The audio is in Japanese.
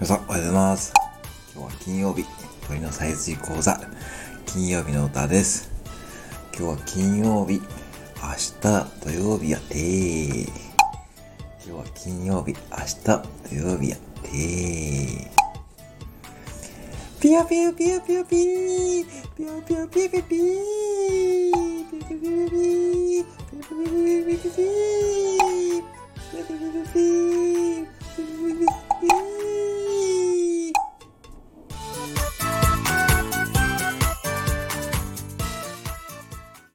皆さん、おはようございます。今日は金曜日、鳥のさえずり講座、金曜日の歌です。今日は金曜日、明日土曜日やってー。今日は金曜日、明日土曜日やってー。ピヨピピピーピピピピピヨピヨピヨピーピヨピヨピヨピヨピー